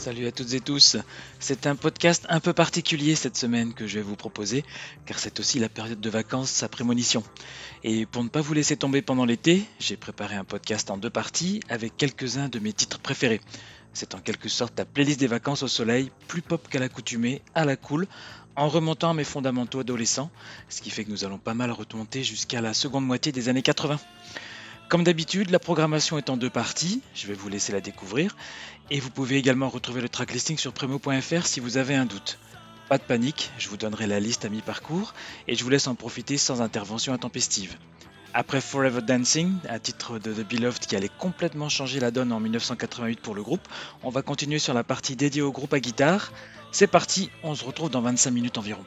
Salut à toutes et tous. C'est un podcast un peu particulier cette semaine que je vais vous proposer, car c'est aussi la période de vacances à prémonition. Et pour ne pas vous laisser tomber pendant l'été, j'ai préparé un podcast en deux parties avec quelques-uns de mes titres préférés. C'est en quelque sorte la playlist des vacances au soleil, plus pop qu'à l'accoutumée, à la cool, en remontant à mes fondamentaux adolescents, ce qui fait que nous allons pas mal remonter jusqu'à la seconde moitié des années 80. Comme d'habitude, la programmation est en deux parties, je vais vous laisser la découvrir, et vous pouvez également retrouver le tracklisting sur premo.fr si vous avez un doute. Pas de panique, je vous donnerai la liste à mi-parcours, et je vous laisse en profiter sans intervention intempestive. Après Forever Dancing, un titre de The Beloved qui allait complètement changer la donne en 1988 pour le groupe, on va continuer sur la partie dédiée au groupe à guitare. C'est parti, on se retrouve dans 25 minutes environ.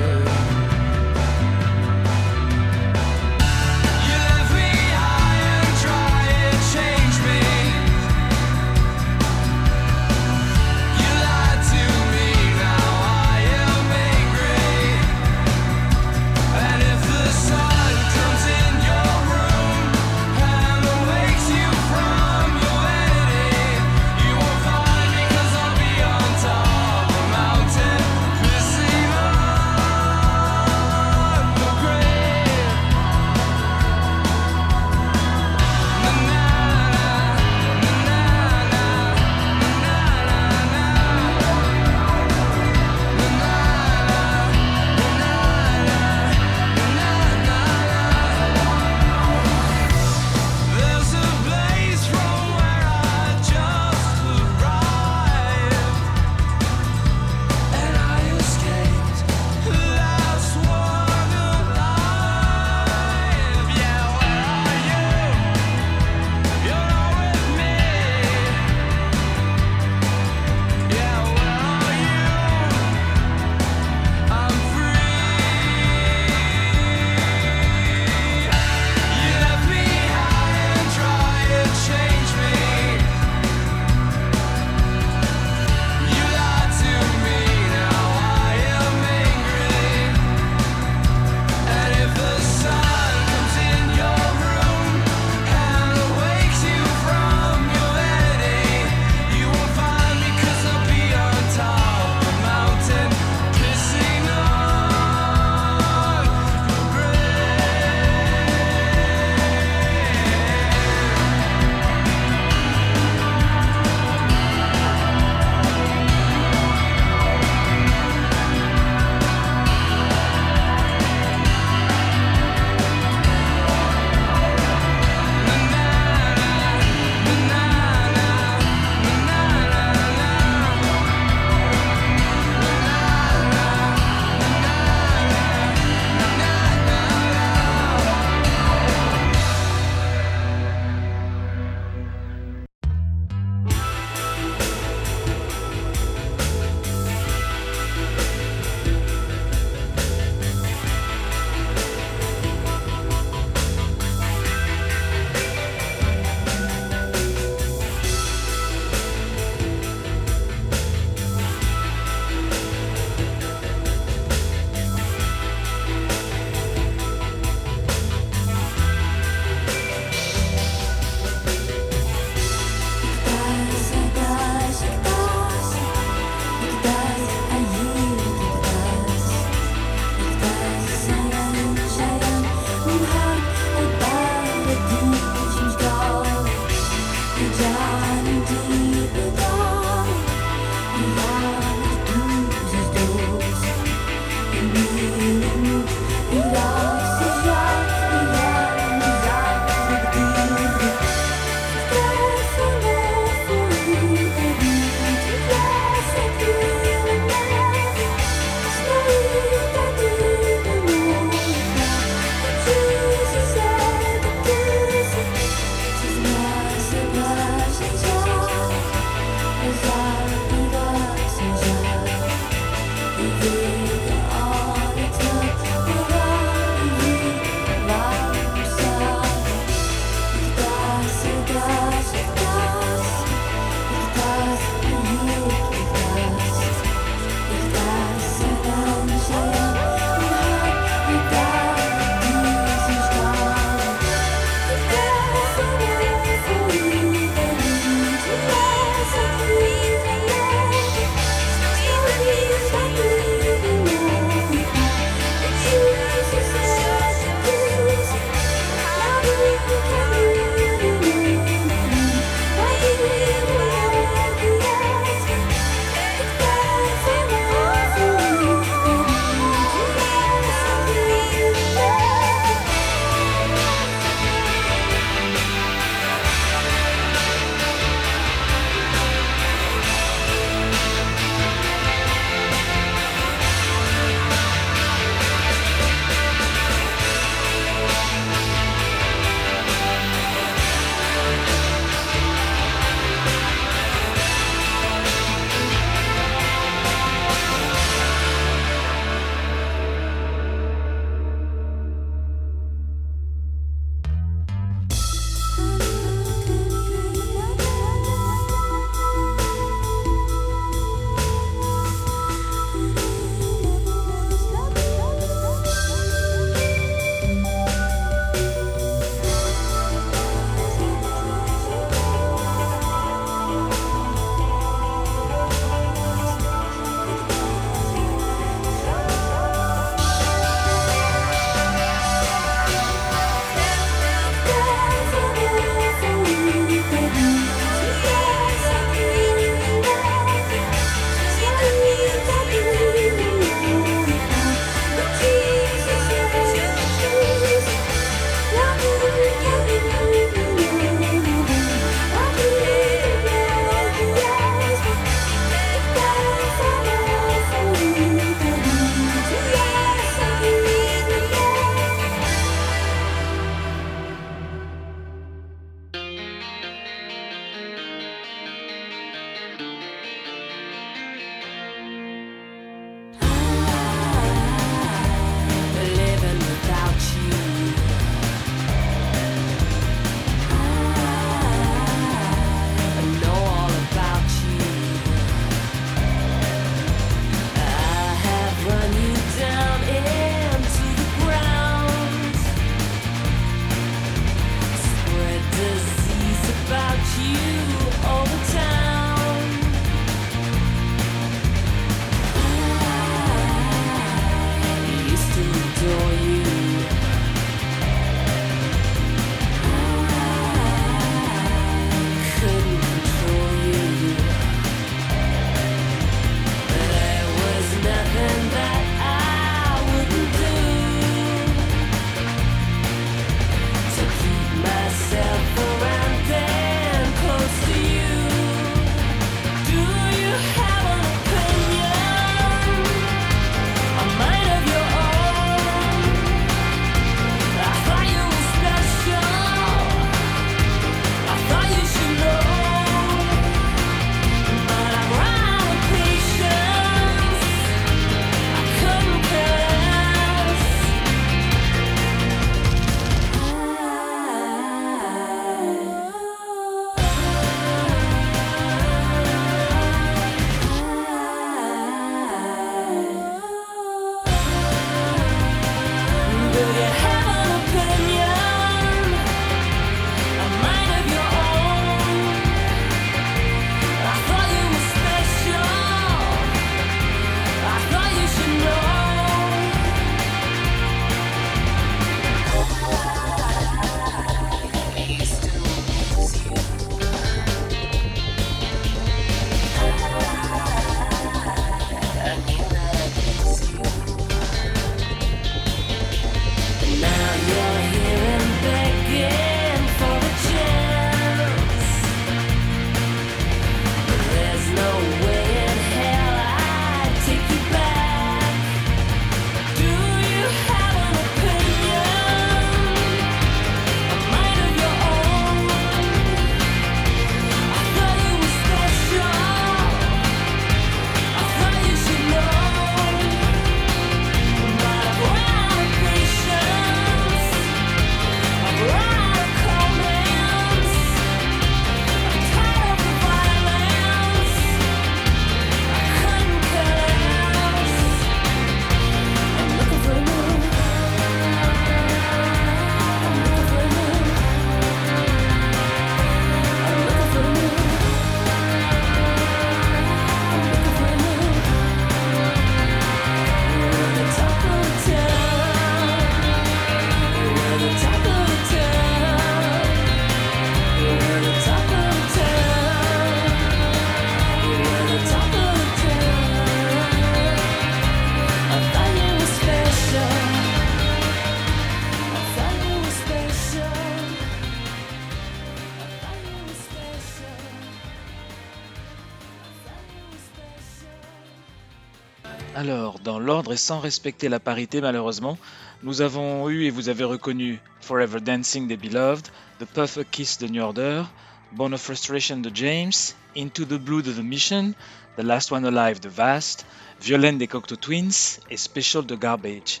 Sans respecter la parité malheureusement, nous avons eu et vous avez reconnu Forever Dancing des Beloved, The Perfect Kiss de New Order, Bone of Frustration de James, Into the Blue de The Mission, The Last One Alive de Vast, Violent des Cocteau Twins et Special de Garbage.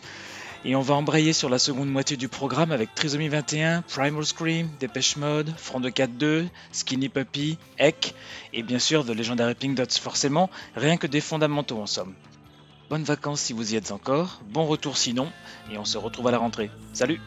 Et on va embrayer sur la seconde moitié du programme avec Trisomie 21, Primal Scream, Dépêche Mode, Front de 4-2, Skinny Puppy, Eck, et bien sûr de légendaires Pink Dots forcément, rien que des fondamentaux en somme. Bonnes vacances si vous y êtes encore, bon retour sinon, et on se retrouve à la rentrée. Salut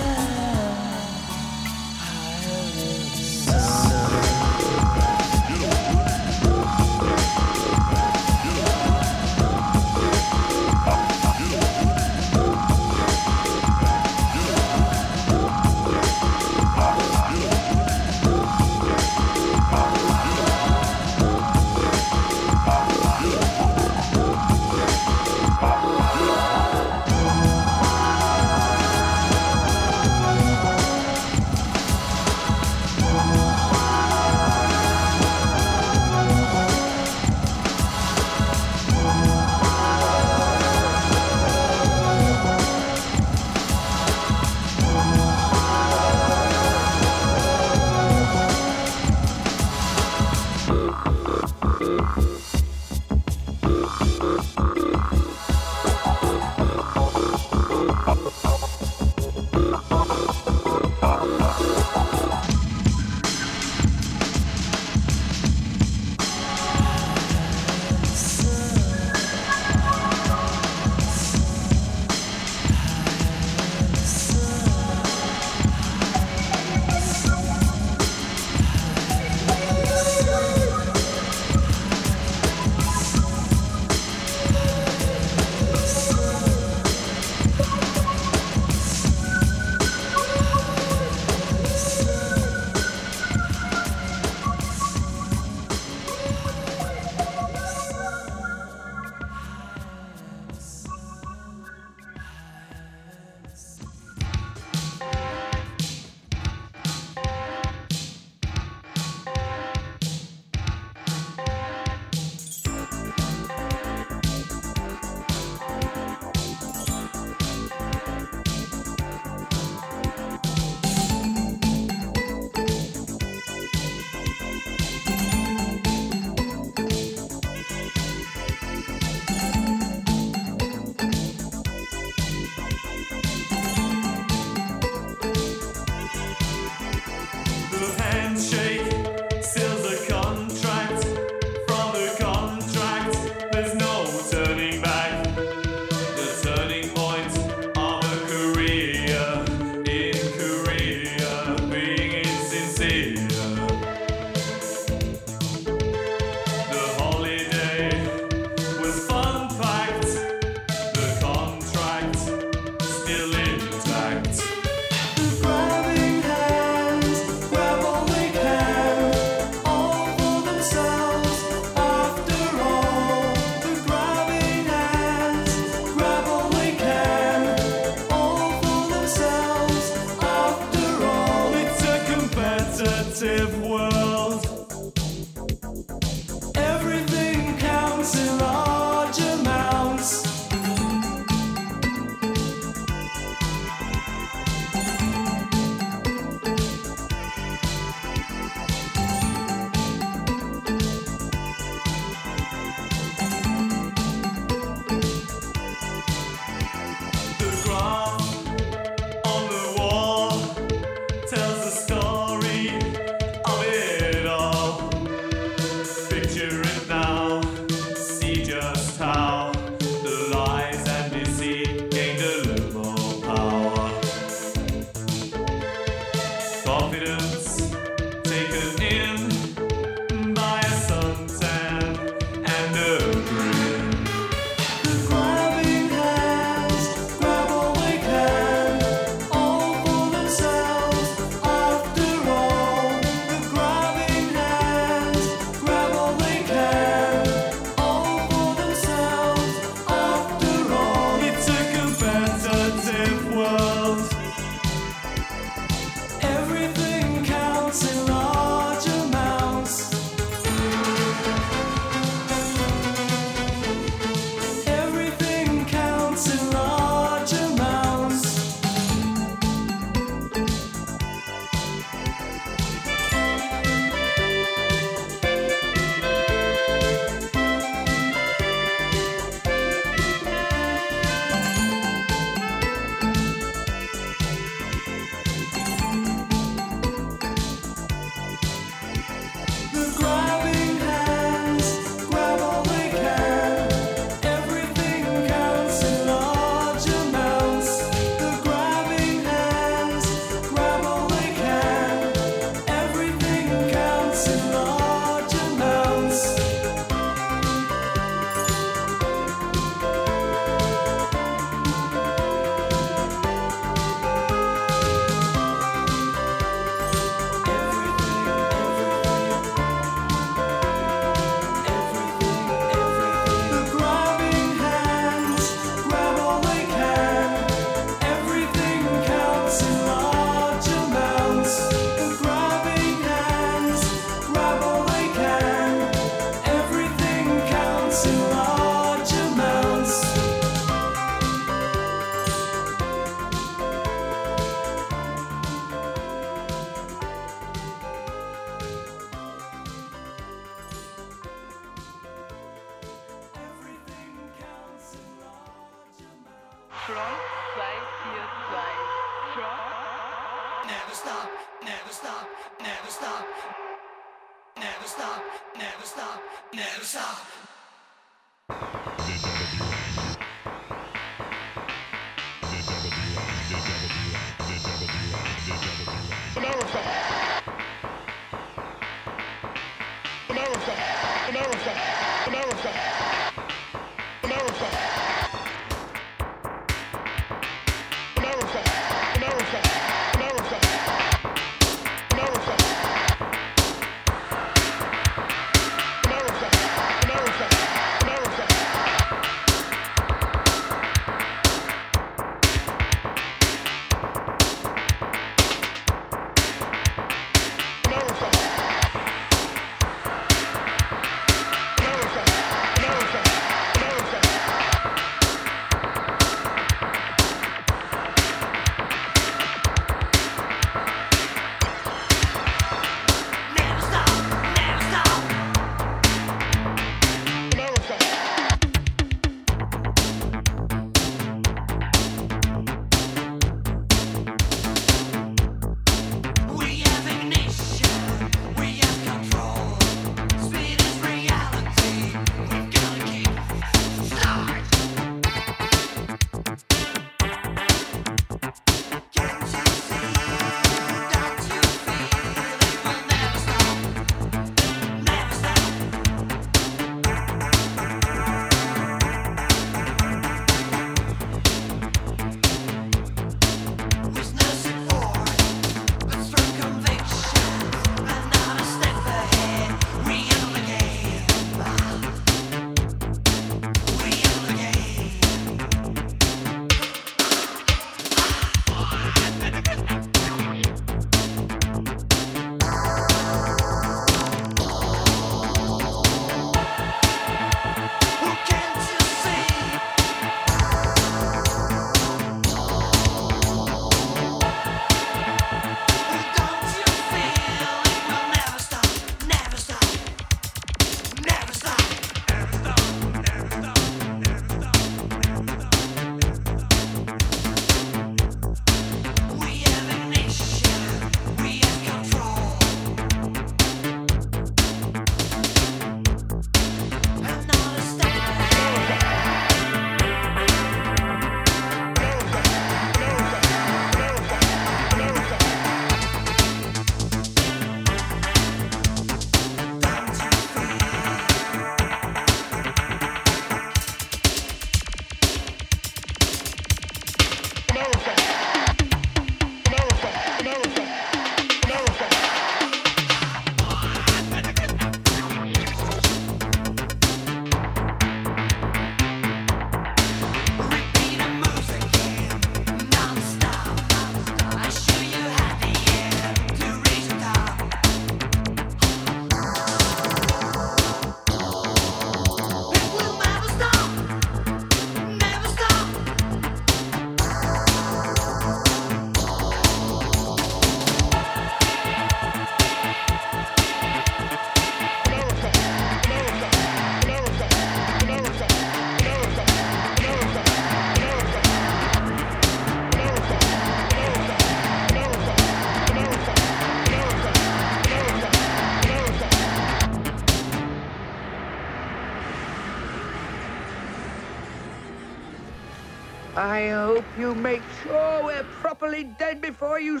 you make sure we're properly dead before you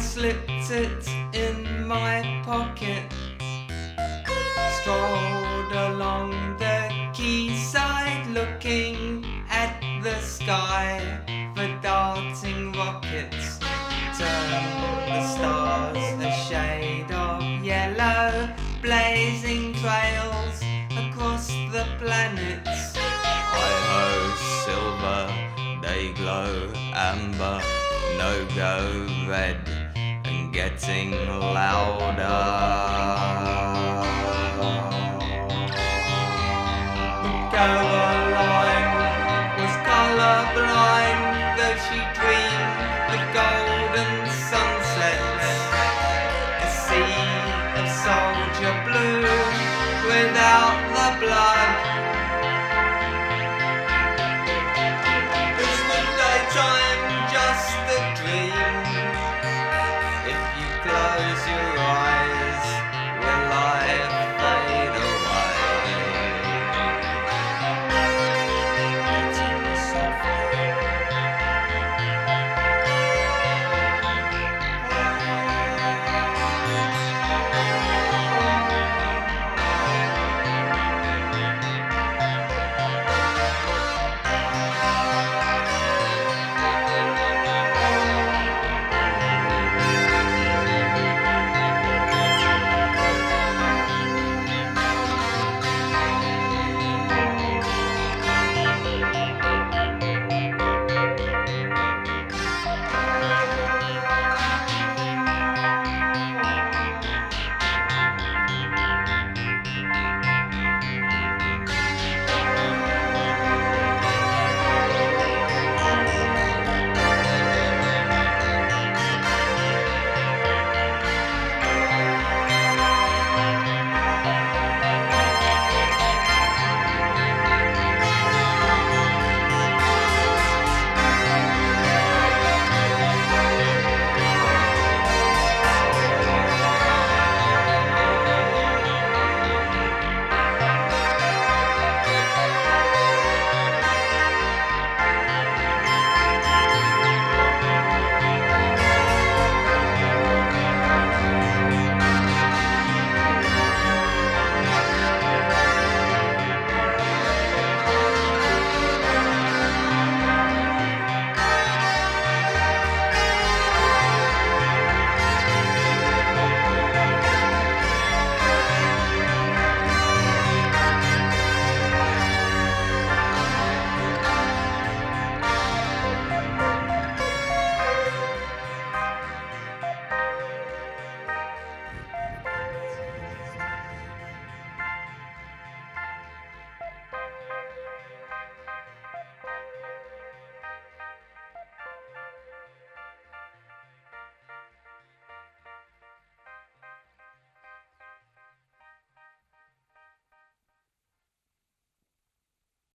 slipped it in my pocket. Strolled along the quayside looking at the sky for darting rockets. Turn the stars a shade of yellow, blazing trails across the planets. Hi ho, silver, they glow amber, no go red, getting louder. Caroline